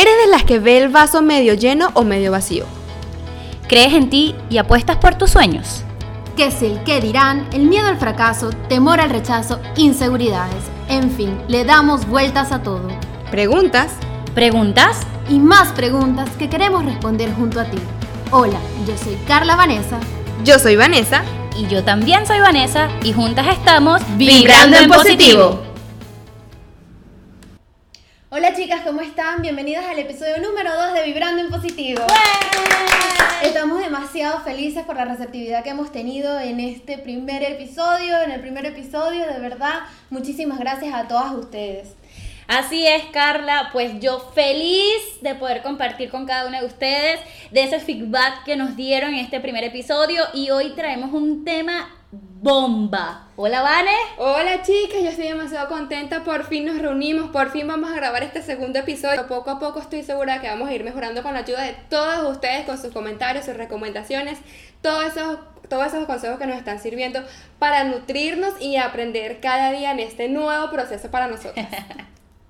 ¿Eres de las que ve el vaso medio lleno o medio vacío? ¿Crees en ti y apuestas por tus sueños? ¿Qué es el qué dirán? El miedo al fracaso, temor al rechazo, inseguridades. En fin, le damos vueltas a todo. ¿Preguntas? ¿Preguntas? Y más preguntas que queremos responder junto a ti. Hola, yo soy Carla Vanessa. Yo soy Vanessa. Y yo también soy Vanessa y juntas estamos Vibrando en positivo. Están? Bienvenidas al episodio número 2 de Vibrando en Positivo. Estamos demasiado felices por la receptividad que hemos tenido en este primer episodio, en el primer episodio, de verdad, muchísimas gracias a todas ustedes. Así es, Carla, pues yo feliz de poder compartir con cada una de ustedes de ese feedback que nos dieron en este primer episodio y hoy traemos un tema bomba. Hola, Vane. Hola, chicas. Yo estoy demasiado contenta. Por fin nos reunimos. Por fin vamos a grabar este segundo episodio. Poco a poco estoy segura que vamos a ir mejorando con la ayuda de todos ustedes, con sus comentarios, sus recomendaciones, todos esos, todos esos consejos que nos están sirviendo para nutrirnos y aprender cada día en este nuevo proceso para nosotros.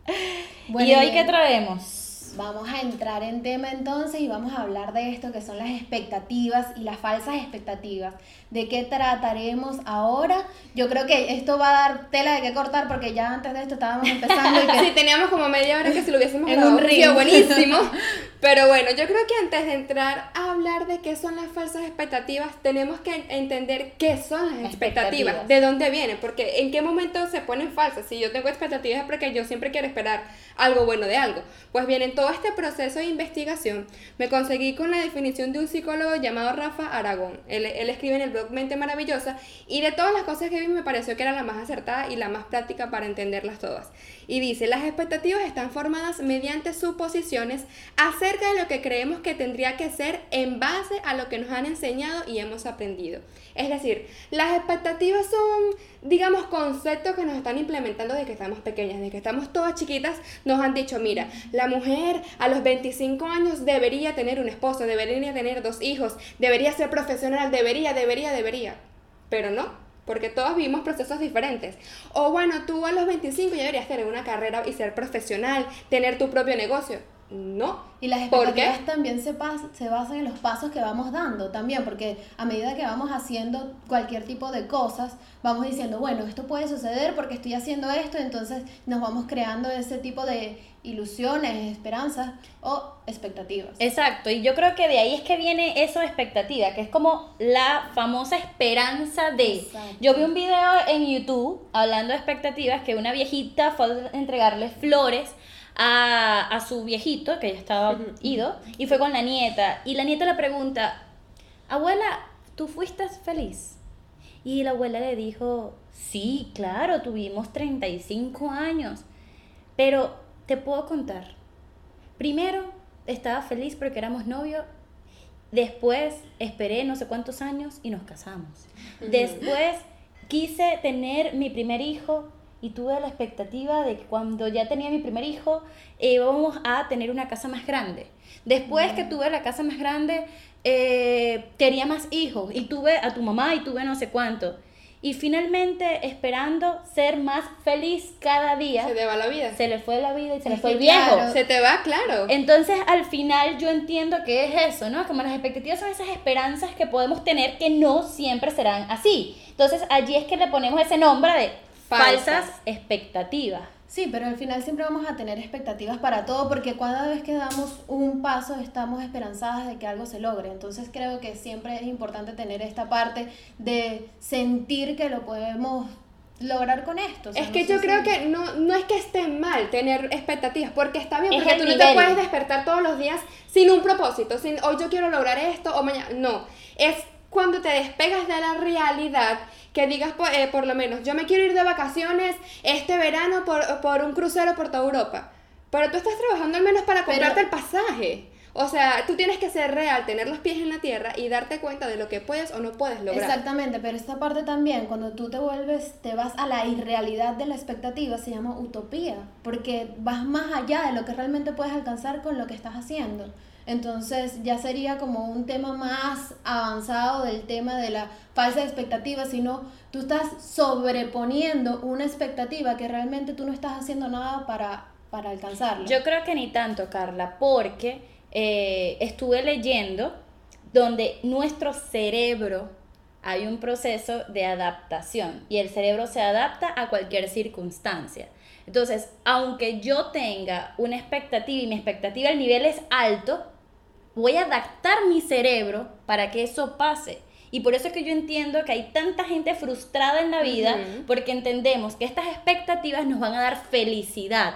¿Y hoy qué traemos? Vamos a entrar en tema entonces y vamos a hablar de esto que son las expectativas y las falsas expectativas. ¿De qué trataremos ahora? Yo creo que esto va a dar tela de qué cortar porque ya antes de esto estábamos empezando y que... sí, teníamos como media hora que si lo hubiésemos En un río. buenísimo. Pero bueno, yo creo que antes de entrar a hablar de qué son las falsas expectativas, tenemos que entender qué son las expectativas, Expectativas. de dónde vienen, porque en qué momento se ponen falsas. Si yo tengo expectativas es porque yo siempre quiero esperar algo bueno de algo. Pues bien, en todo este proceso de investigación me conseguí con la definición de un psicólogo llamado Rafa Aragón. Él, él escribe en el Mente Maravillosa y de todas las cosas que vi me pareció que era la más acertada y la más práctica para entenderlas todas. Y dice, las expectativas están formadas mediante suposiciones acerca de lo que creemos que tendría que ser en base a lo que nos han enseñado y hemos aprendido. Es decir, las expectativas son, digamos, conceptos que nos están implementando desde que estamos pequeñas, desde que estamos todas chiquitas, nos han dicho, mira, la mujer a los 25 años debería tener un esposo, debería tener dos hijos, debería ser profesional, debería, debería, debería. Pero no, porque todos vivimos procesos diferentes. O bueno, tú a los 25 ya deberías tener una carrera y ser profesional, tener tu propio negocio. No. Y las expectativas también se, pas- se basan en los pasos que vamos dando también, porque a medida que vamos haciendo cualquier tipo de cosas, vamos diciendo, bueno, esto puede suceder porque estoy haciendo esto, entonces nos vamos creando ese tipo de ilusiones, esperanzas o expectativas. Exacto, y yo creo que de ahí es que viene eso de expectativa, que es como la famosa esperanza de... Exacto. Yo vi un video en YouTube hablando de expectativas que una viejita fue a entregarle flores a, a su viejito, que ya estaba ido, y fue con la nieta, y la nieta le pregunta, abuela, ¿tú fuiste feliz? Y la abuela le dijo, sí, claro, tuvimos 35 años, pero te puedo contar. Primero, estaba feliz porque éramos novios. Después, esperé no sé cuántos años y nos casamos. Después, quise tener mi primer hijo y tuve la expectativa de que cuando ya tenía mi primer hijo eh, íbamos a tener una casa más grande. Después que tuve la casa más grande, eh, quería más hijos y tuve a tu mamá y tuve no sé cuánto. Y finalmente, esperando ser más feliz cada día, Se te va la vida. se le fue la vida y se le fue el viejo. claro. Se te va, claro. Entonces, al final, yo entiendo que es eso, ¿no? Como las expectativas son esas esperanzas que podemos tener que no siempre serán así. Entonces, allí es que le ponemos ese nombre de Falsas. falsas, expectativas. Sí, pero al final siempre vamos a tener expectativas para todo porque cada vez que damos un paso estamos esperanzadas de que algo se logre. Entonces creo que siempre es importante tener esta parte de sentir que lo podemos lograr con esto. O sea, Es que yo si- creo que no, no es que esté mal tener expectativas, porque está bien, Es porque tú no te puedes despertar todos los días sin un propósito, sin hoy yo quiero lograr esto o mañana. No, es cuando te despegas de la realidad que digas, por, eh, por lo menos, yo me quiero ir de vacaciones este verano por, por un crucero por toda Europa. Pero tú estás trabajando al menos para Pero- comprarte el pasaje. O sea, tú tienes que ser real, tener los pies en la tierra y darte cuenta de lo que puedes o no puedes lograr. Exactamente, pero esta parte también, cuando tú te vuelves, te vas a la irrealidad de la expectativa, se llama utopía, porque vas más allá de lo que realmente puedes alcanzar con lo que estás haciendo. Entonces ya sería como un tema más avanzado del tema de la falsa expectativa, sino tú estás sobreponiendo una expectativa que realmente tú no estás haciendo nada para para alcanzarlo. Yo creo que ni tanto, Carla, porque eh, estuve leyendo donde nuestro cerebro hay un proceso de adaptación y el cerebro se adapta a cualquier circunstancia. Entonces, aunque yo tenga una expectativa y mi expectativa el nivel es alto, voy a adaptar mi cerebro para que eso pase. Y por eso es que yo entiendo que hay tanta gente frustrada en la vida porque entendemos que estas expectativas nos van a dar felicidad.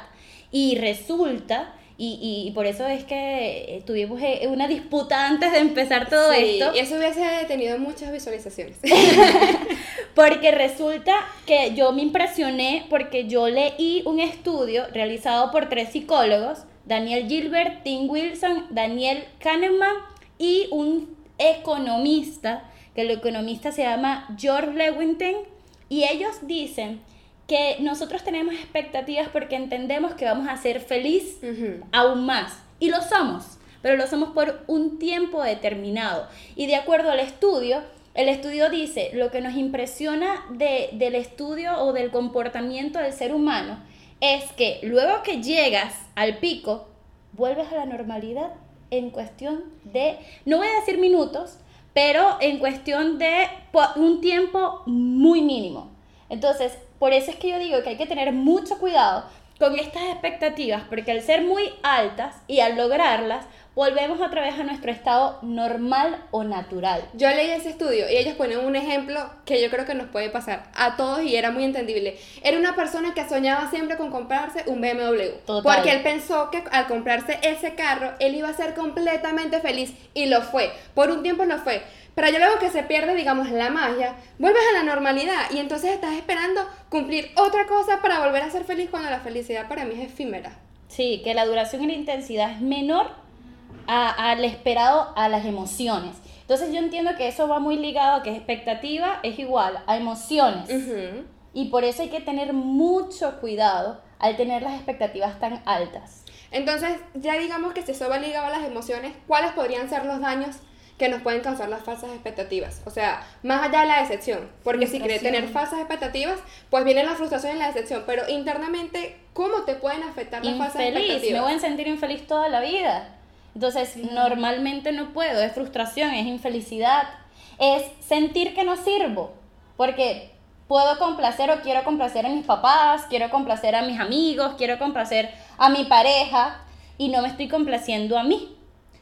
Y resulta y, y, por eso es que tuvimos eh, una disputa antes de empezar todo sí, esto. Y eso hubiese tenido muchas visualizaciones. porque resulta que yo me impresioné porque yo leí un estudio realizado por tres psicólogos, Daniel Gilbert, Tim Wilson, Daniel Kahneman y un economista, que el economista se llama George Lewington, y ellos dicen que nosotros tenemos expectativas porque entendemos que vamos a ser feliz aún más. Y lo somos, pero lo somos por un tiempo determinado. Y de acuerdo al estudio, el estudio dice, lo que nos impresiona de, del estudio o del comportamiento del ser humano es que luego que llegas al pico, vuelves a la normalidad en cuestión de, no voy a decir minutos, pero en cuestión de un tiempo muy mínimo. Entonces, por eso es que yo digo que hay que tener mucho cuidado con estas expectativas, porque al ser muy altas y al lograrlas, volvemos otra vez a nuestro estado normal o natural. Yo leí ese estudio y ellos ponen un ejemplo que yo creo que nos puede pasar a todos y era muy entendible. Era una persona que soñaba siempre con comprarse un BMW. Porque él pensó que al comprarse ese carro, él iba a ser completamente feliz y lo fue. Por un tiempo lo fue. Pero yo luego que se pierde, digamos, la magia, vuelves a la normalidad y entonces estás esperando cumplir otra cosa para volver a ser feliz cuando la felicidad para mí es efímera. Sí, que la duración y la intensidad es menor al esperado a las emociones. Entonces yo entiendo que eso va muy ligado a que expectativa es igual a emociones. Y por eso hay que tener mucho cuidado al tener las expectativas tan altas. Entonces, ya digamos que si eso va ligado a las emociones, ¿cuáles podrían ser los daños que nos pueden causar las falsas expectativas. O sea, más allá de la decepción. Porque si quieres tener falsas expectativas, pues viene la frustración y la decepción. Pero internamente, ¿cómo te pueden afectar las falsas expectativas? Me voy a sentir infeliz toda la vida. Entonces, normalmente no puedo. Es frustración, es infelicidad. Es sentir que no sirvo. Porque puedo complacer o quiero complacer a mis papás, quiero complacer a mis amigos, quiero complacer a mi pareja y no me estoy complaciendo a mí.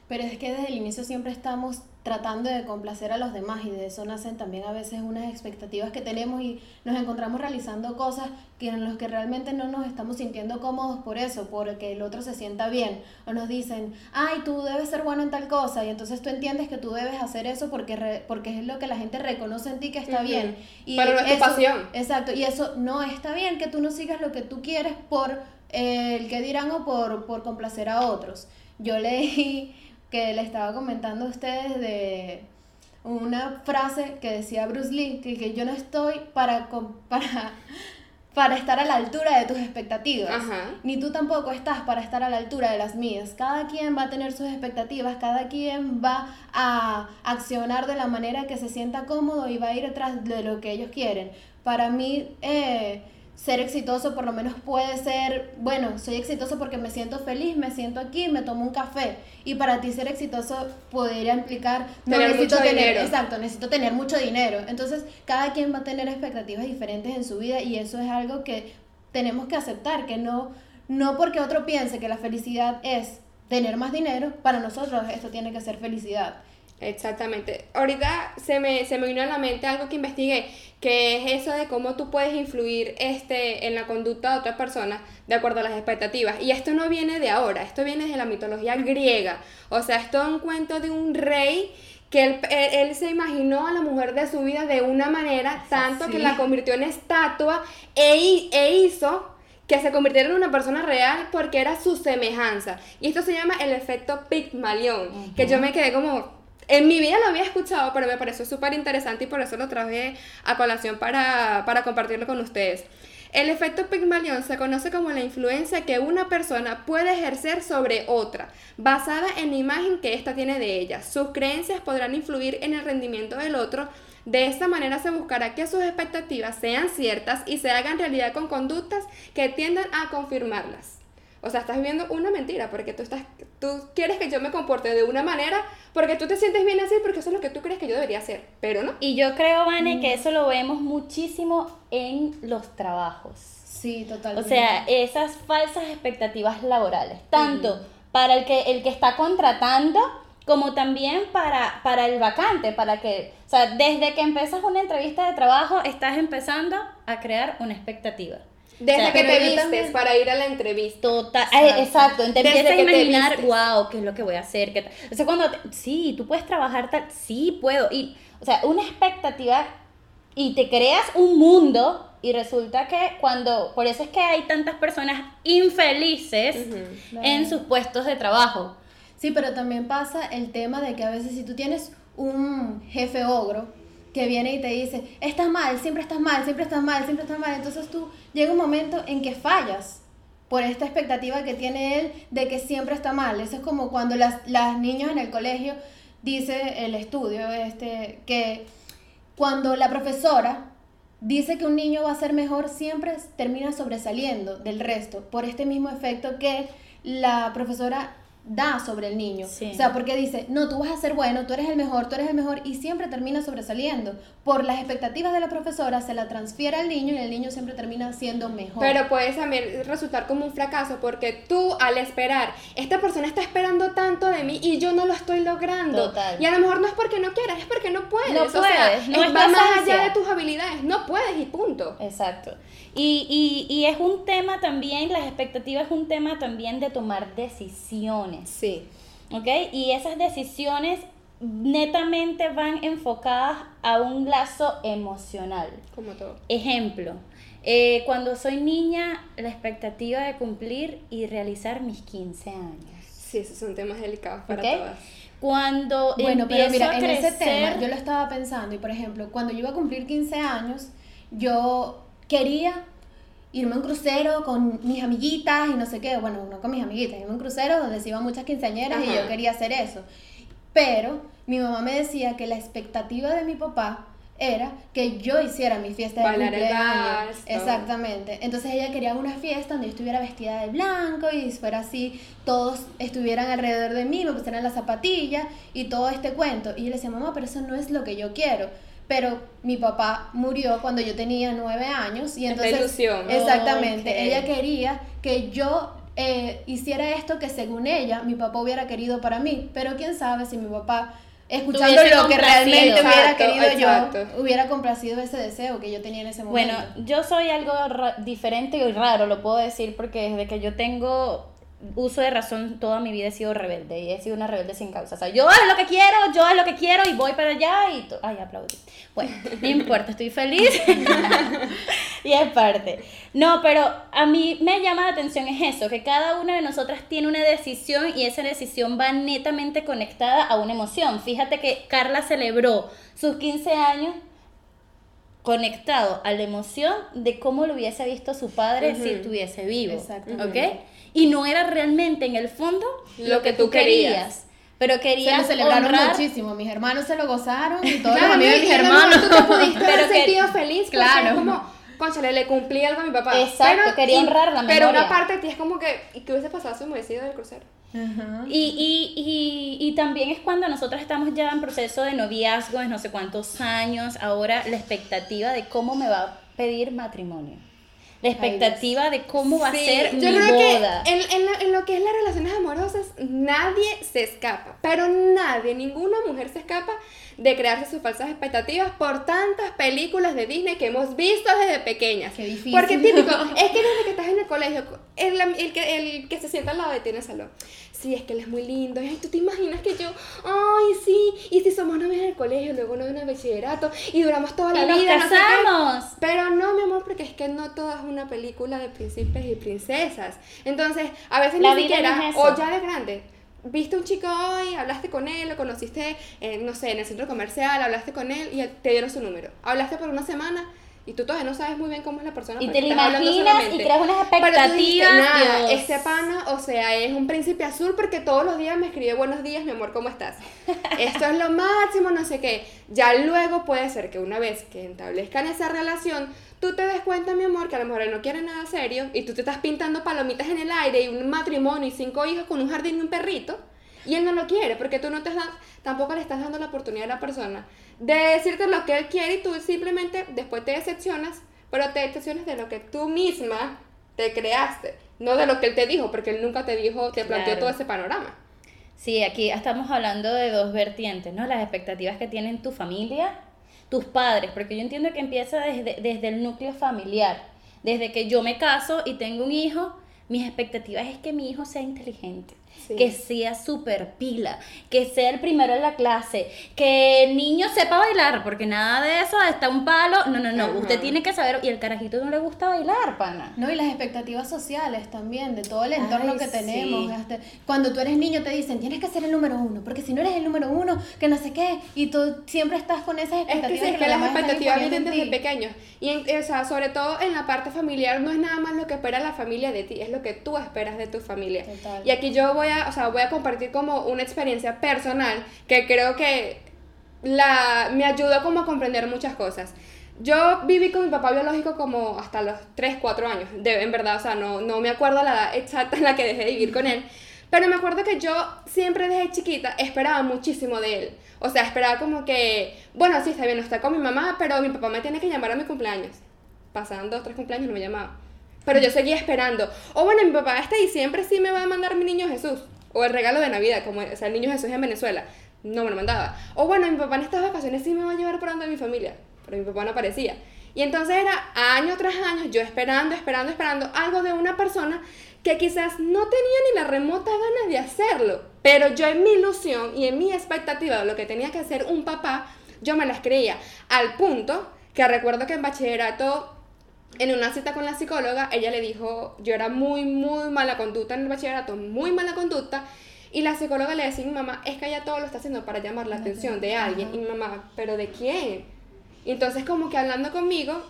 Pero es que desde el inicio siempre estamos tratando de complacer a los demás y de eso nacen también a veces unas expectativas que tenemos y nos encontramos realizando cosas que en los que realmente no nos estamos sintiendo cómodos por eso, porque el otro se sienta bien o nos dicen, ay, tú debes ser bueno en tal cosa y entonces tú entiendes que tú debes hacer eso porque, porque es lo que la gente reconoce en ti que está bien. Y Pero no es tu pasión. Exacto, y eso no está bien que tú no sigas lo que tú quieres por el que dirán o por, por complacer a otros. Yo leí que le estaba comentando a ustedes de una frase que decía Bruce Lee, que, que yo no estoy para, para, para estar a la altura de tus expectativas, ni tú tampoco estás para estar a la altura de las mías. Cada quien va a tener sus expectativas, cada quien va a accionar de la manera que se sienta cómodo y va a ir detrás de lo que ellos quieren. Para mí... Eh, ser exitoso por lo menos puede ser, bueno, soy exitoso porque me siento feliz, me siento aquí, me tomo un café. Y para ti ser exitoso podría implicar no tener necesito mucho tener, dinero. exacto, necesito tener mucho dinero. Entonces, cada quien va a tener expectativas diferentes en su vida y eso es algo que tenemos que aceptar, que no no porque otro piense que la felicidad es tener más dinero, para nosotros esto tiene que ser felicidad. Exactamente. Ahorita se me, se me vino a la mente algo que investigué, que es eso de cómo tú puedes influir este, en la conducta de otra persona de acuerdo a las expectativas. Y esto no viene de ahora, esto viene de la mitología griega. O sea, esto es un cuento de un rey que él, él, se imaginó a la mujer de su vida de una manera, tanto que la convirtió en estatua e, e hizo que se convirtiera en una persona real porque era su semejanza. Y esto se llama el efecto Pygmalion, que yo me quedé como, en mi vida lo había escuchado, pero me pareció súper interesante y por eso lo traje a colación para, para compartirlo con ustedes. El efecto Pygmalion se conoce como la influencia que una persona puede ejercer sobre otra, basada en la imagen que ésta tiene de ella. Sus creencias podrán influir en el rendimiento del otro. De esta manera se buscará que sus expectativas sean ciertas y se hagan realidad con conductas que tiendan a confirmarlas. O sea, estás viviendo una mentira porque tú estás tú quieres que yo me comporte de una manera porque tú te sientes bien así porque eso es lo que tú crees que yo debería hacer, pero no. Y yo creo, Vane, que eso lo vemos muchísimo en los trabajos. Sí, totalmente. O sea, esas falsas expectativas laborales, tanto para el que el que está contratando como también para, para el vacante, para que, o sea, desde que empiezas una entrevista de trabajo, estás empezando a crear una expectativa. Desde O sea, que te vistes también- para ir a la entrevista. Total, eh, exacto, te Desde empiezas a imaginar, wow, ¿qué es lo que voy a hacer? ¿Qué tal? O sea, cuando, te- sí, tú puedes trabajar tal, sí, puedo, y, o sea, una expectativa y te creas un mundo y resulta que cuando, por eso es que hay tantas personas infelices Ujú. en sus puestos de trabajo. Sí, pero también pasa el tema de que a veces si tú tienes un jefe ogro que viene y te dice, estás mal, siempre estás mal, siempre estás mal, siempre estás mal, entonces tú llega un momento en que fallas por esta expectativa que tiene él de que siempre está mal. Eso es como cuando las, las niñas en el colegio, dice el estudio, este, que cuando la profesora dice que un niño va a ser mejor, siempre termina sobresaliendo del resto por este mismo efecto que la profesora da sobre el niño. Sí. O sea, porque dice, no, tú vas a ser bueno, tú eres el mejor, tú eres el mejor, y siempre termina sobresaliendo. Por las expectativas de la profesora, se la transfiere al niño y el niño siempre termina siendo mejor. Pero puede también resultar como un fracaso porque tú al esperar, esta persona está esperando tanto de mí y yo no lo estoy logrando. Total. Y a lo mejor no es porque no quieras, es porque no puedes. No o sea, no es- va más allá de tus habilidades, no puedes y punto. Exacto. Y, y, y es un tema también, las expectativas es un tema también de tomar decisiones. Sí. ¿Ok? Y esas decisiones netamente van enfocadas a un lazo emocional. Como todo. Ejemplo, eh, cuando soy niña, la expectativa de cumplir y realizar mis 15 años. Sí, esos son temas delicados para todas. Cuando Bueno, pero mira, a en ese tema yo lo estaba pensando y por ejemplo, cuando yo iba a cumplir 15 años, yo quería irme a un crucero con mis amiguitas y no sé qué, bueno, no con mis amiguitas, irme a un crucero donde se iban muchas quinceañeras y yo quería hacer eso. Pero mi mamá me decía que la expectativa de mi papá era que yo hiciera mi fiesta de Bailar cumpleaños. Exactamente. Entonces ella quería una fiesta donde yo estuviera vestida de blanco y fuera así, todos estuvieran alrededor de mí, me pusieran las zapatillas y todo este cuento. Y yo le decía, mamá, pero eso no es lo que yo quiero. Pero mi papá murió cuando yo tenía nueve años y entonces... ilusión. Exactamente. Ok. Ella quería que yo eh, hiciera esto que según ella mi papá hubiera querido para mí. Pero quién sabe si mi papá, escuchando lo que realmente hubiera Exacto, querido exacto. yo, hubiera complacido ese deseo que yo tenía en ese momento. Bueno, yo soy algo diferente y raro, lo puedo decir, porque desde que yo tengo uso de razón, toda mi vida he sido rebelde y he sido una rebelde sin causa. O sea, yo es lo que quiero, yo es lo que quiero y voy para allá y... Ay, aplaudí. Bueno, no importa, estoy feliz y es parte. No, pero a mí me llama la atención es eso, que cada una de nosotras tiene una decisión y esa decisión va netamente conectada a una emoción. Fíjate que Carla celebró sus 15 años conectado a la emoción de cómo lo hubiese visto su padre si Ujú. estuviese vivo. ¿Ok? Y no era realmente en el fondo Lo que tú querías. Pero se querías lo celebraron honrar- muchísimo. Mis hermanos se lo gozaron y todos Claro, los amigos de mis lo hermanos. Tú te pudiste Pero haber que- sentido feliz. Claro. es como, conchale, le cumplí algo a mi papá. Exacto, quería y- honrar la Pero memoria. una parte de ti es como que, ¿y qué hubiese pasado si me hubiese ido del crucero? Ajá. Y, y, y, y también es cuando nosotros estamos ya en proceso de noviazgo, de no sé cuántos años, ahora la expectativa de cómo me va a pedir matrimonio. La expectativa de cómo va a Sí, ser yo mi creo boda. que en, en lo, en lo que es las relaciones amorosas, nadie se escapa, pero nadie, ninguna mujer se escapa de crearse sus falsas expectativas por tantas películas de Disney que hemos visto desde pequeñas. Qué difícil. Porque típico, es que desde que estás en el colegio, el, el que, el que se sienta al lado de ti en el salón, sí, es que él es muy lindo, y ay, tú te imaginas que yo, ay, sí, y si somos novios en el colegio, luego novios en el bachillerato, y duramos toda la y nos vida, no sé qué. casamos. Pero no, mi amor, porque es que no toda es una película de príncipes y princesas. Entonces, a veces La ni siquiera, no es eso. o ya de grande, viste un chico hoy, hablaste con él, lo conociste, eh, no sé, en el centro comercial, hablaste con él y te dieron su número. Hablaste por una semana y tú todavía no sabes muy bien cómo es la persona. Y con te lo imaginas y creas unas dijiste, expectativas, nada, Dios. este pana, o sea, es un príncipe azul porque todos los días me escribe buenos días, mi amor, ¿cómo estás? Esto es lo máximo, no sé qué. Ya luego puede ser que una vez que establezcan esa relación, tú te des cuenta, mi amor, que a lo mejor él no quiere nada serio y tú te estás pintando palomitas en el aire y un matrimonio y cinco hijos con un jardín y un perrito y él no lo quiere porque tú no te das, tampoco le estás dando la oportunidad a la persona de decirte lo que él quiere y tú simplemente después te decepcionas, pero te decepcionas de lo que tú misma te creaste, no de lo que él te dijo, porque él nunca te dijo, te planteó Claro. todo ese panorama. Sí, aquí estamos hablando de dos vertientes, ¿no? Las expectativas que tienen tu familia, tus padres, porque yo entiendo que empieza desde, desde el núcleo familiar. Desde que yo me caso y tengo un hijo, mis expectativas es que mi hijo sea inteligente, Sí. que sea súper pila, que sea el primero en la clase, que el niño sepa bailar, porque nada de eso está un palo. No, no, no, Ajá. usted tiene que saber, y el carajito no le gusta bailar, pana. No, y las expectativas sociales también, de todo el entorno Ay, que sí. tenemos. este, cuando tú eres niño te dicen, tienes que ser el número uno, porque si no eres el número uno, que no sé qué, y tú siempre estás con esas Es que expectativas. sí, es que los las expectativas vienen en desde pequeños. Y en, o sea, sobre todo en la parte familiar, no es nada más lo que espera la familia de ti, es lo que tú esperas de tu familia. Total. Y aquí yo voy a, o sea, voy a compartir como una experiencia personal que creo que la, me ayudó como a comprender muchas cosas. Yo viví con mi papá biológico como hasta los 3, 4 años, de, en verdad, o sea, no, no me acuerdo la edad exacta en la que dejé de vivir con él, pero me acuerdo que yo siempre desde chiquita esperaba muchísimo de él. O sea, esperaba como que, bueno, sí, está bien, no está con mi mamá, pero mi papá me tiene que llamar a mi cumpleaños. Pasaban dos, tres cumpleaños y no me llamaba. Pero yo seguía esperando. O bueno, mi papá este diciembre sí me va a mandar mi niño Jesús. O el regalo de Navidad, como o sea, el niño Jesús en Venezuela. No me lo mandaba. O bueno, mi papá en estas vacaciones sí me va a llevar por donde mi familia. Pero mi papá no aparecía. Y entonces era año tras año yo esperando, esperando, esperando algo de una persona que quizás no tenía ni la remota ganas de hacerlo. Pero yo en mi ilusión y en mi expectativa de lo que tenía que hacer un papá, yo me las creía. Al punto que recuerdo que en bachillerato en una cita con la psicóloga, ella le dijo, yo era muy, muy mala conducta en el bachillerato, muy mala conducta, y la psicóloga le decía a mi mamá, es que ella todo lo está haciendo para llamar la atención de alguien, y mi mamá, ¿pero de quién? Y entonces como que hablando conmigo,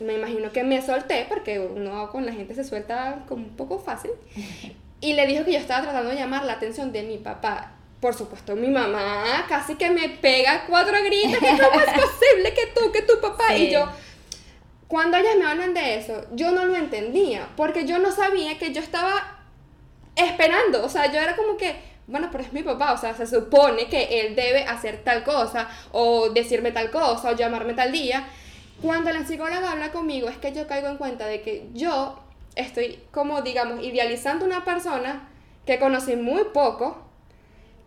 me imagino que me solté, porque uno con la gente se suelta como un poco fácil, y le dijo que yo estaba tratando de llamar la atención de mi papá. Por supuesto, mi mamá casi que me pega cuatro gritos, que cómo es posible que tú, que tu papá, Sí. y yo, cuando ellas me hablan de eso, yo no lo entendía, porque yo no sabía que yo estaba esperando, o sea, yo era como que, bueno, pero es mi papá, o sea, se supone que él debe hacer tal cosa, o decirme tal cosa, o llamarme tal día. Cuando la psicóloga habla conmigo, es que yo caigo en cuenta de que yo estoy, como digamos, idealizando una persona que conocí muy poco,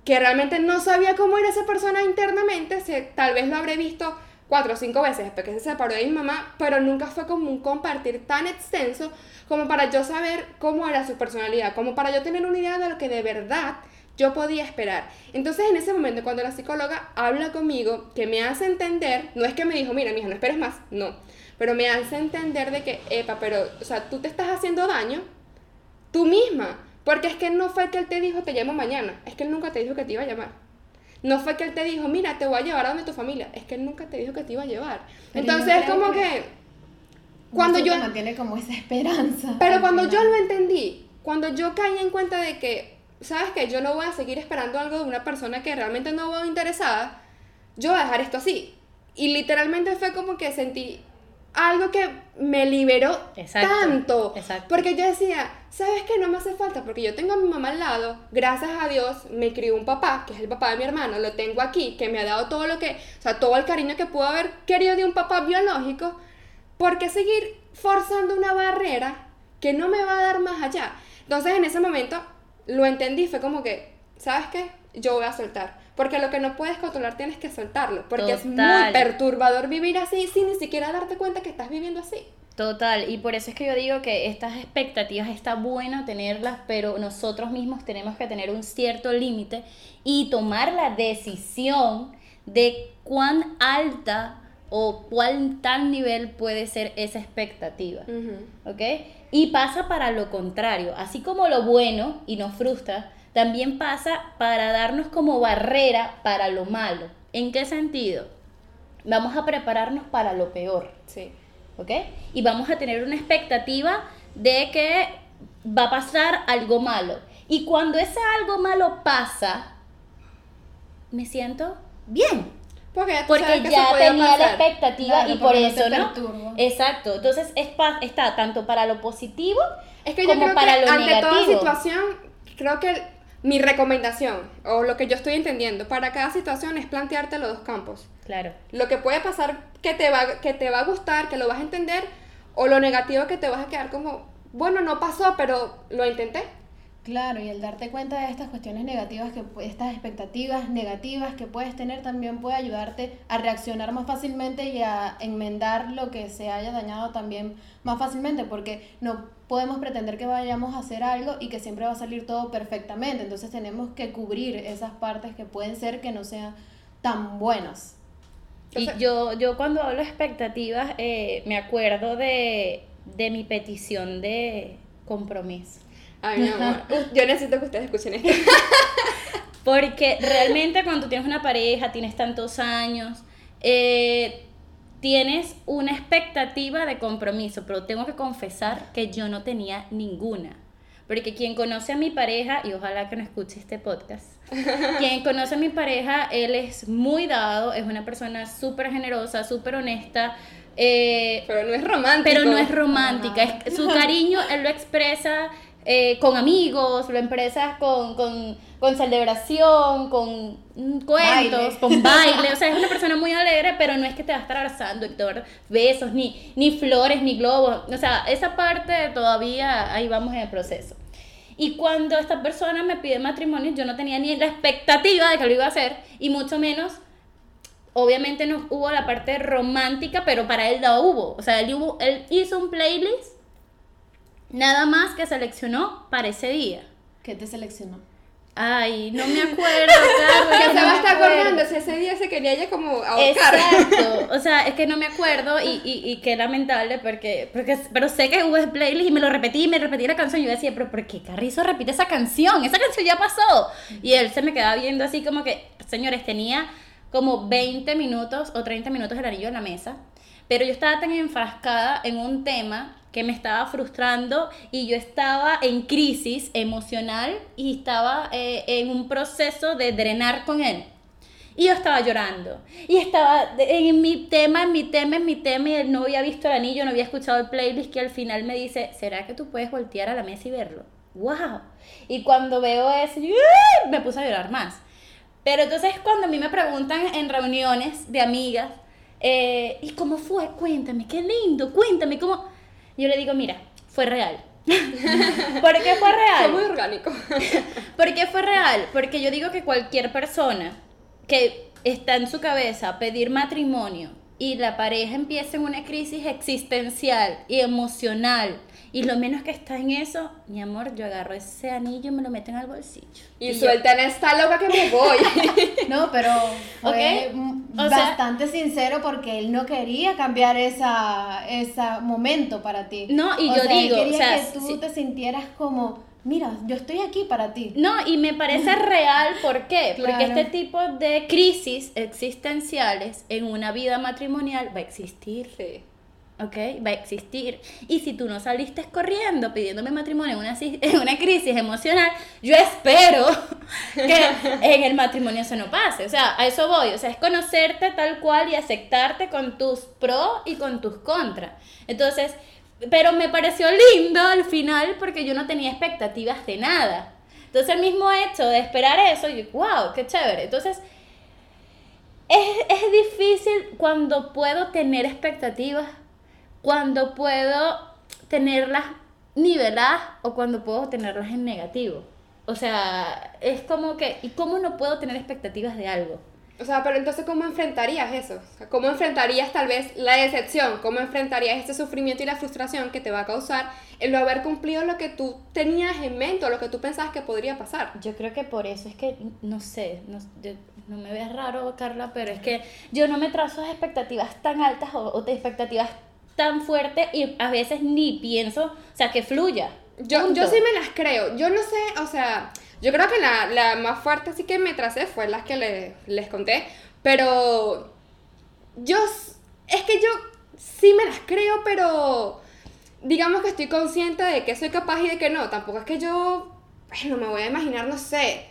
que realmente no sabía cómo era esa persona internamente, se, tal vez lo habré visto cuatro o cinco veces después que se separó de mi mamá, pero nunca fue como un compartir tan extenso como para yo saber cómo era su personalidad, como para yo tener una idea de lo que de verdad yo podía esperar. Entonces en ese momento cuando la psicóloga habla conmigo, que me hace entender, no es que me dijo, mira, mija, no esperes más, no, pero me hace entender de que, epa, pero, o sea, tú te estás haciendo daño tú misma. Porque es que no fue que él te dijo te llamo mañana, es que él nunca te dijo que te iba a llamar. No fue que él te dijo, mira, te voy a llevar a donde tu familia, es que él nunca te dijo que te iba a llevar. Pero Entonces es como que que, cuando yo, siempre mantiene como esa esperanza. pero cuando yo lo entendí, cuando yo caí en cuenta de que, sabes que yo no voy a seguir esperando algo de una persona que realmente no veo interesada, yo voy a dejar esto así. Y literalmente fue como que sentí algo que me liberó Exacto, tanto. exacto. Porque yo decía, ¿sabes qué? No me hace falta porque yo tengo a mi mamá al lado. Gracias a Dios me crió un papá, que es el papá de mi hermano. Lo tengo aquí, que me ha dado todo lo que, o sea, todo el cariño que pudo haber querido de un papá biológico. ¿Por qué seguir forzando una barrera que no me va a dar más allá? Entonces en ese momento lo entendí, fue como que, ¿sabes qué? Yo voy a soltar. Porque lo que no puedes controlar tienes que soltarlo. Porque es muy perturbador vivir así sin ni siquiera darte cuenta que estás viviendo así. Total, y por eso es que yo digo que estas expectativas está bueno tenerlas, pero nosotros mismos tenemos que tener un cierto límite y tomar la decisión de cuán alta o cuál tal nivel puede ser esa expectativa. ¿ok? Y pasa para lo contrario, así como lo bueno y nos frustra, también pasa para darnos como barrera para lo malo. ¿En qué sentido? Vamos a prepararnos para lo peor. Sí. ¿ok? Y vamos a tener una expectativa de que va a pasar algo malo. Y cuando ese algo malo pasa, me siento bien. Porque Porque ya tenía la expectativa Claro, y por eso, ¿no? Exacto. Entonces es pa- está tanto para lo positivo Es que yo como creo para que lo ante toda negativo. situación, creo que mi recomendación, o lo que yo estoy entendiendo, para cada situación es plantearte los dos campos. Claro. Lo que puede pasar que te va, que te va a gustar, que lo vas a entender, o lo negativo que te vas a quedar como, bueno, no pasó, pero lo intenté. Claro, y el darte cuenta de estas cuestiones negativas, que estas expectativas negativas que puedes tener, también puede ayudarte a reaccionar más fácilmente y a enmendar lo que se haya dañado también más fácilmente, porque no podemos pretender que vayamos a hacer algo y que siempre va a salir todo perfectamente, entonces tenemos que cubrir esas partes que pueden ser que no sean tan buenas. Y yo, yo cuando hablo de expectativas, eh, me acuerdo de, de mi petición de compromiso. Ay, mi amor, yo necesito que ustedes escuchen esto. Porque realmente cuando tú tienes una pareja, tienes tantos años, eh, tienes una expectativa de compromiso, pero tengo que confesar que yo no tenía ninguna. Porque quien conoce a mi pareja, y ojalá que no escuche este podcast, quien conoce a mi pareja, él es muy dado, es una persona súper generosa, súper honesta, eh, Pero no es romántico. pero no es romántica. Es, su cariño él lo expresa eh, con amigos, lo expresa con, con, con celebración, con mm, cuentos, Baile. con baile. O sea, es una persona muy alegre, pero no es que te va a estar abrazando y te va a dar besos, ni, ni flores, ni globos. O sea, esa parte todavía ahí vamos en el proceso. Y cuando esta persona me pide matrimonio, yo no tenía ni la expectativa de que lo iba a hacer, y mucho menos obviamente no hubo la parte romántica, pero para él la hubo. O sea, él, hubo- él hizo un playlist nada más que seleccionó para ese día. ¿Qué te seleccionó? Ay, no me acuerdo. Ya que se no va a me estar acuerdo. acordando si ese día se quería ella como ahorcar. Exacto, o sea, es que no me acuerdo y, y, y qué lamentable porque, porque, pero sé que hubo playlist y me lo repetí y me repetí la canción y yo decía, pero ¿por qué Carrizo repite esa canción? Esa canción ya pasó. Y él se me quedaba viendo así como que, señores, tenía como 20 minutos o 30 minutos el anillo en la mesa, pero yo estaba tan enfrascada en un tema que me estaba frustrando y yo estaba en crisis emocional y estaba eh, en un proceso de drenar con él. Y yo estaba llorando. Y estaba en mi tema, en mi tema, en mi tema. Y él no había visto el anillo, no había escuchado el playlist. Que al final me dice: ¿Será que tú puedes voltear a la mesa y verlo? ¡Wow! Y cuando veo eso, ¡ah! me puse a llorar más. Pero entonces, cuando a mí me preguntan en reuniones de amigas: eh, ¿Y cómo fue? Cuéntame, qué lindo, cuéntame cómo. Yo le digo: Mira, fue real. ¿Por qué fue real? Fue muy orgánico. ¿Por qué fue real? Porque yo digo que cualquier persona que está en su cabeza pedir matrimonio y la pareja empieza en una crisis existencial y emocional y lo menos que está en eso, mi amor, yo agarro ese anillo y me lo meto en el bolsillo. Y, yo- sueltan esta loca que me voy. No, pero fue Ok, o sea- bastante sincero porque él no quería cambiar esa, ese momento para ti. No, y O yo sea, él digo, o quería sea, que tú sí. te sintieras como, mira, yo estoy aquí para ti. No, y me parece real, ¿por qué? Porque este tipo de crisis existenciales en una vida matrimonial va a existir. Sí. ¿Ok? Va a existir. Y si tú no saliste corriendo pidiéndome matrimonio en una, en crisis emocional, yo espero que en el matrimonio eso no pase. O sea, a eso voy. O sea, es conocerte tal cual y aceptarte con tus pros y con tus contras. Entonces, pero me pareció lindo al final porque yo no tenía expectativas de nada. Entonces, el mismo hecho de esperar eso, yo, wow, qué chévere. Entonces, es, es difícil cuando puedo tener expectativas, cuando puedo tenerlas niveladas o cuando puedo tenerlas en negativo. O sea, es como que, ¿y cómo no puedo tener expectativas de algo? O sea, pero entonces, ¿cómo enfrentarías eso? O sea, ¿Cómo enfrentarías tal vez la decepción? ¿Cómo enfrentarías este sufrimiento y la frustración que te va a causar el no haber cumplido lo que tú tenías en mente o lo que tú pensabas que podría pasar? Yo creo que por eso es que, no sé, no, yo- no me veas raro, Carla, pero es que yo no me trazo expectativas tan altas o, o de expectativas tan fuertes y a veces ni pienso, o sea, que fluya. Yo, punto. yo sí me las creo. Yo no sé, o sea, yo creo que la, la más fuerte así que me tracé fue las que le- les conté. Pero yo, es que yo sí me las creo, pero digamos que estoy consciente de que soy capaz y de que no. Tampoco es que yo, bueno, me voy a imaginar, no sé,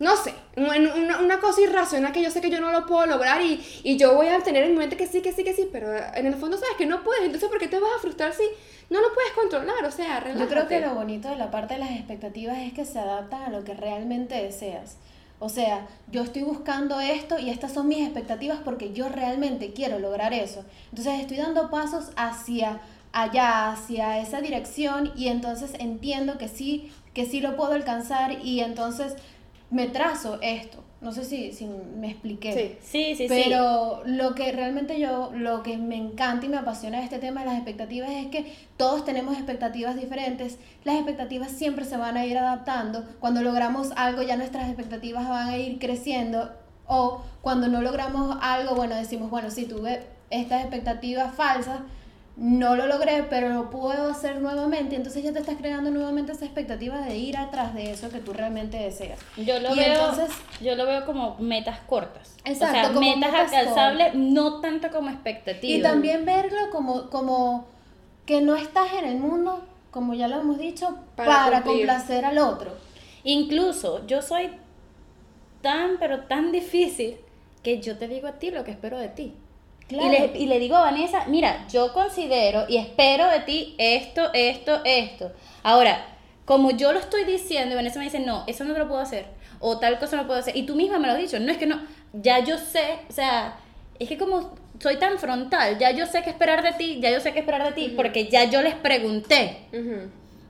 no sé, una, una, cosa irracional que yo sé que yo no lo puedo lograr y, y, yo voy a tener en mi mente que sí, que sí, que sí, pero en el fondo sabes que no puedes, entonces ¿por qué te vas a frustrar si no lo puedes controlar? O sea, relájate. Yo creo que lo bonito de la parte de las expectativas es que se adaptan a lo que realmente deseas. O sea, yo estoy buscando esto y estas son mis expectativas porque yo realmente quiero lograr eso. Entonces estoy dando pasos hacia allá, hacia esa dirección y entonces entiendo que sí, que sí lo puedo alcanzar y entonces me trazo esto. No sé si, si me expliqué. Sí, sí, sí. Pero lo que realmente yo, lo que me encanta y me apasiona de este tema de las expectativas es que todos tenemos expectativas diferentes. Las expectativas siempre se van a ir adaptando. Cuando logramos algo ya nuestras expectativas van a ir creciendo. O cuando no logramos algo, bueno, decimos, bueno, si tuve estas expectativas falsas, no lo logré, pero lo puedo hacer nuevamente, entonces ya te estás creando nuevamente esa expectativa de ir atrás de eso que tú realmente deseas. Yo lo veo entonces, yo lo veo como metas cortas. Exacto, o sea, metas, alcanzables, no tanto como expectativas. Y también verlo como como que no estás en el mundo, como ya lo hemos dicho, para, complacer al otro. Incluso yo soy tan pero tan difícil que yo te digo a ti lo que espero de ti. Y, le, y le digo a Vanessa, mira, yo considero y espero de ti esto, esto, esto. Ahora, como yo lo estoy diciendo y Vanessa me dice, no, eso no lo puedo hacer, o tal cosa no lo puedo hacer, y tú misma me lo has dicho, no es que no, ya yo sé, o sea, es que como soy tan frontal, ya yo sé qué esperar de ti, ya yo sé qué esperar de ti, porque ya yo les pregunté.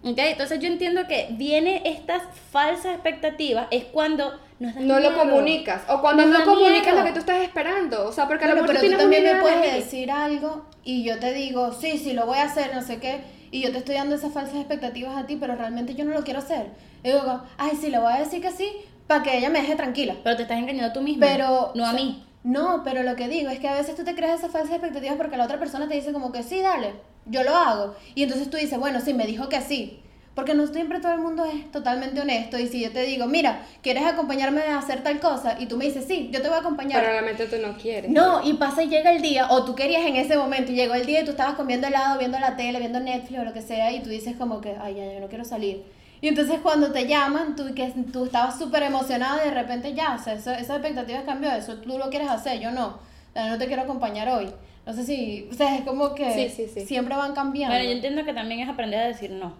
Entonces yo entiendo que viene estas falsas expectativas, es cuando no lo comunicas. O cuando no comunicas lo que tú estás esperando. O sea, porque a lo mejor pero tú también me puedes decir algo y yo te digo, sí, sí, lo voy a hacer, no sé qué. Y yo te estoy dando esas falsas expectativas a ti, pero realmente yo no lo quiero hacer. Y digo, ay, sí, le voy a decir que sí, para que ella me deje tranquila. Pero te estás engañando tú misma. Pero, no a mí. No, pero lo que digo es que a veces tú te creas esas falsas expectativas porque la otra persona te dice como que sí, dale, yo lo hago. Y entonces tú dices, bueno, sí, me dijo que sí. Porque no siempre todo el mundo es totalmente honesto. Y si yo te digo, mira, ¿quieres acompañarme a hacer tal cosa? Y tú me dices, sí, yo te voy a acompañar. Pero realmente tú no quieres. No, y pasa y llega el día, o tú querías en ese momento, y llegó el día y tú estabas comiendo helado, viendo la tele, viendo Netflix o lo que sea, y tú dices como que, ay, ya, yo no quiero salir. Y entonces cuando te llaman, tú, que tú estabas súper emocionado y de repente ya, o sea, eso, esa expectativa cambió, eso tú lo quieres hacer, yo no. no te quiero acompañar hoy. No sé si, o sea, es como que siempre van cambiando. Bueno, yo entiendo que también es aprender a decir no.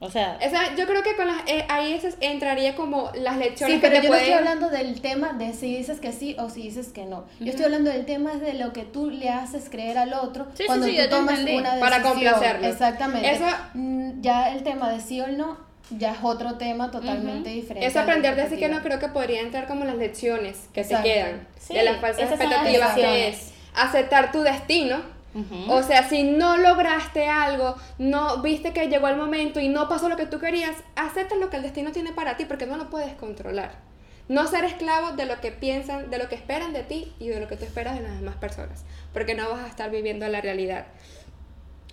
O sea, yo creo que con las, eh, ahí entraría como las lecciones sí, pero yo no estoy hablando del tema de si dices que sí o si dices que no. Yo estoy hablando del tema de lo que tú le haces creer al otro cuando tú tomas una decisión. Para complacerlo. Exactamente. Eso, mm, ya el tema de sí o no ya es otro tema totalmente diferente. Es aprender de decir que no, creo que podría entrar como las lecciones que te quedan de las falsas expectativas, que es aceptar tu destino o sea, si no lograste algo, no viste que llegó el momento y no pasó lo que tú querías, acepta lo que el destino tiene para ti porque no lo puedes controlar. No ser esclavo de lo que piensan, de lo que esperan de ti y de lo que tú esperas de las demás personas, porque no vas a estar viviendo la realidad.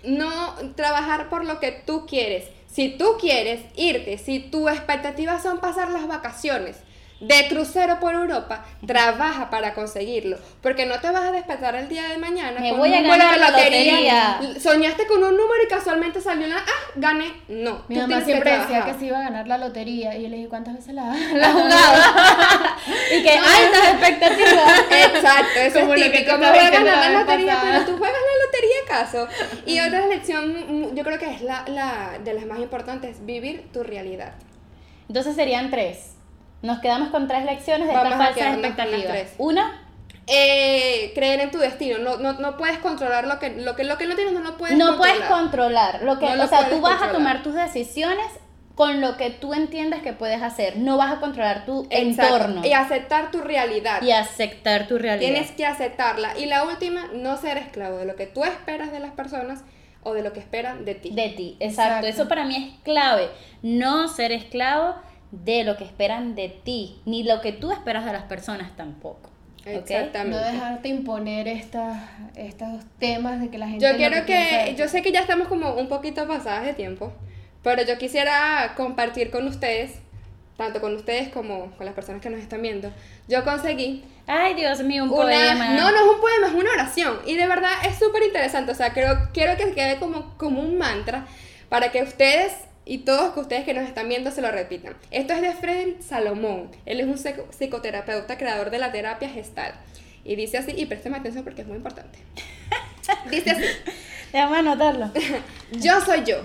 No trabajar por lo que tú quieres. Si tú quieres irte, si tus expectativas son pasar las vacaciones, de crucero por Europa, trabaja para conseguirlo. Porque no te vas a despertar el día de mañana Me voy a ganar la lotería. Soñaste con un número y casualmente salió una. Ah, gané. No. Mi mamá siempre decía que se iba a ganar la lotería. Y yo le dije, ¿cuántas veces la, la jugado? y que hay altas expectativas. Exacto, eso Como es típico. Me voy a ganar la, lotería, pero tú juegas la lotería acaso. Y otra lección, yo creo que es la, la de las más importantes, vivir tu realidad. Entonces serían tres. Nos quedamos con tres lecciones de estas falsas expectativas. Una, eh, creer en tu destino. No, no, no puedes controlar lo que, lo que lo que no tienes, no lo puedes no puedes controlar. Lo que, o sea, tú vas a tomar tus decisiones con lo que tú entiendes que puedes hacer. No vas a controlar tu entorno. Y aceptar tu realidad. Y aceptar tu realidad. Tienes que aceptarla. Y la última, no ser esclavo de lo que tú esperas de las personas o de lo que esperan de ti. De ti, exacto. Eso para mí es clave. No ser esclavo de lo que esperan de ti, ni lo que tú esperas de las personas tampoco. Exactamente. No dejarte imponer estas, estos temas de que la gente... Yo quiero que, yo sé que ya estamos como un poquito pasadas de tiempo, pero yo quisiera compartir con ustedes, tanto con ustedes como con las personas que nos están viendo, yo conseguí... Ay, Dios mío, un poema. No, no es un poema, es una oración. Y de verdad es súper interesante. O sea, creo, quiero que quede como, como un mantra para que ustedes y todos que ustedes que nos están viendo se lo repitan. Esto es de Frederick Salomón. Él es un psicoterapeuta creador de la terapia gestal. Y dice así, y préstame atención porque es muy importante. Dice así. Déjame anotarlo. yo soy yo.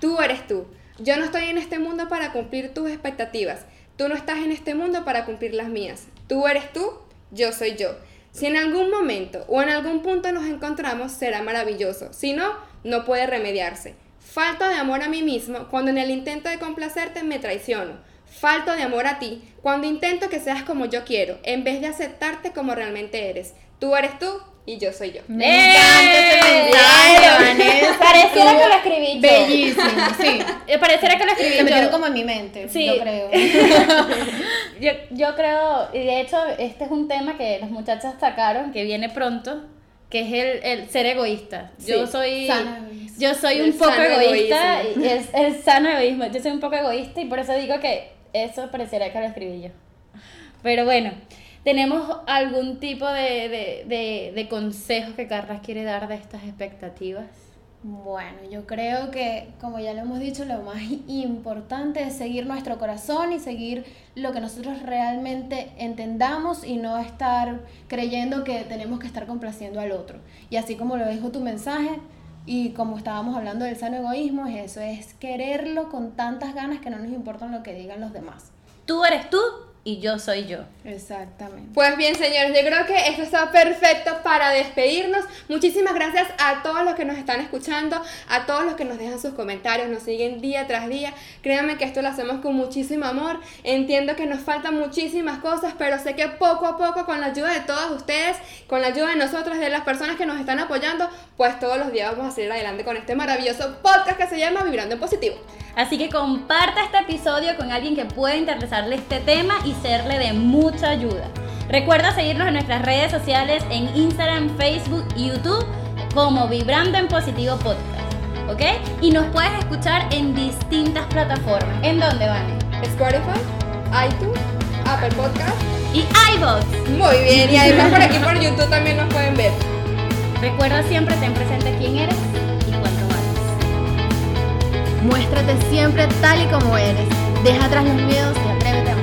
Tú eres tú. Yo no estoy en este mundo para cumplir tus expectativas. Tú no estás en este mundo para cumplir las mías. Tú eres tú, yo soy yo. Si en algún momento o en algún punto nos encontramos, será maravilloso. Si no, no puede remediarse. Falta de amor a mí mismo cuando en el intento de complacerte me traiciono. Falta de amor a ti cuando intento que seas como yo quiero, en vez de aceptarte como realmente eres. Tú eres tú y yo soy yo. Me encanta ese mensaje, Pareciera que lo escribí yo. Bellísimo, sí. Eh, Pareciera que lo escribí Se yo. metieron como en mi mente, Sí. yo creo. yo, yo creo, y de hecho este es un tema que las muchachas sacaron, que viene pronto, que es el, el ser egoísta. Yo Sí, soy... sano egoísmo. Yo soy El un poco egoísta, y es el sano egoísmo. Yo soy un poco egoísta y por eso digo que eso pareciera que lo escribí yo. Pero bueno, ¿tenemos algún tipo de, de, de, de consejo que Carlas quiere dar de estas expectativas? Bueno, yo creo que, como ya lo hemos dicho, lo más importante es seguir nuestro corazón y seguir lo que nosotros realmente entendamos y no estar creyendo que tenemos que estar complaciendo al otro. Y así como lo dijo tu mensaje y como estábamos hablando del sano egoísmo, es eso, es quererlo con tantas ganas que no nos importan lo que digan los demás. Tú eres tú y yo soy yo. Exactamente. Pues bien, señores, yo creo que esto está perfecto para despedirnos. Muchísimas gracias a todos los que nos están escuchando, a todos los que nos dejan sus comentarios, nos siguen día tras día. Créanme que esto lo hacemos con muchísimo amor. Entiendo que nos faltan muchísimas cosas, pero sé que poco a poco, con la ayuda de todos ustedes, con la ayuda de nosotros, de las personas que nos están apoyando, pues todos los días vamos a seguir adelante con este maravilloso podcast que se llama Vibrando en Positivo. Así que comparta este episodio con alguien que pueda interesarle este tema y serle de mucha ayuda. Recuerda seguirnos en nuestras redes sociales en Instagram, Facebook y YouTube como Vibrando en Positivo Podcast. ¿Ok? Y nos puedes escuchar en distintas plataformas. ¿En dónde van? Spotify, iTunes, Apple Podcast. Y iVoox. Muy bien, y además por aquí por YouTube también nos pueden ver. Recuerda siempre ten presente quién eres y cuánto vales. Muéstrate siempre tal y como eres. Deja atrás los miedos y atrévete a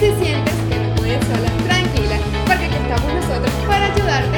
si sientes que no puedes sola, tranquila, porque aquí estamos nosotros para ayudarte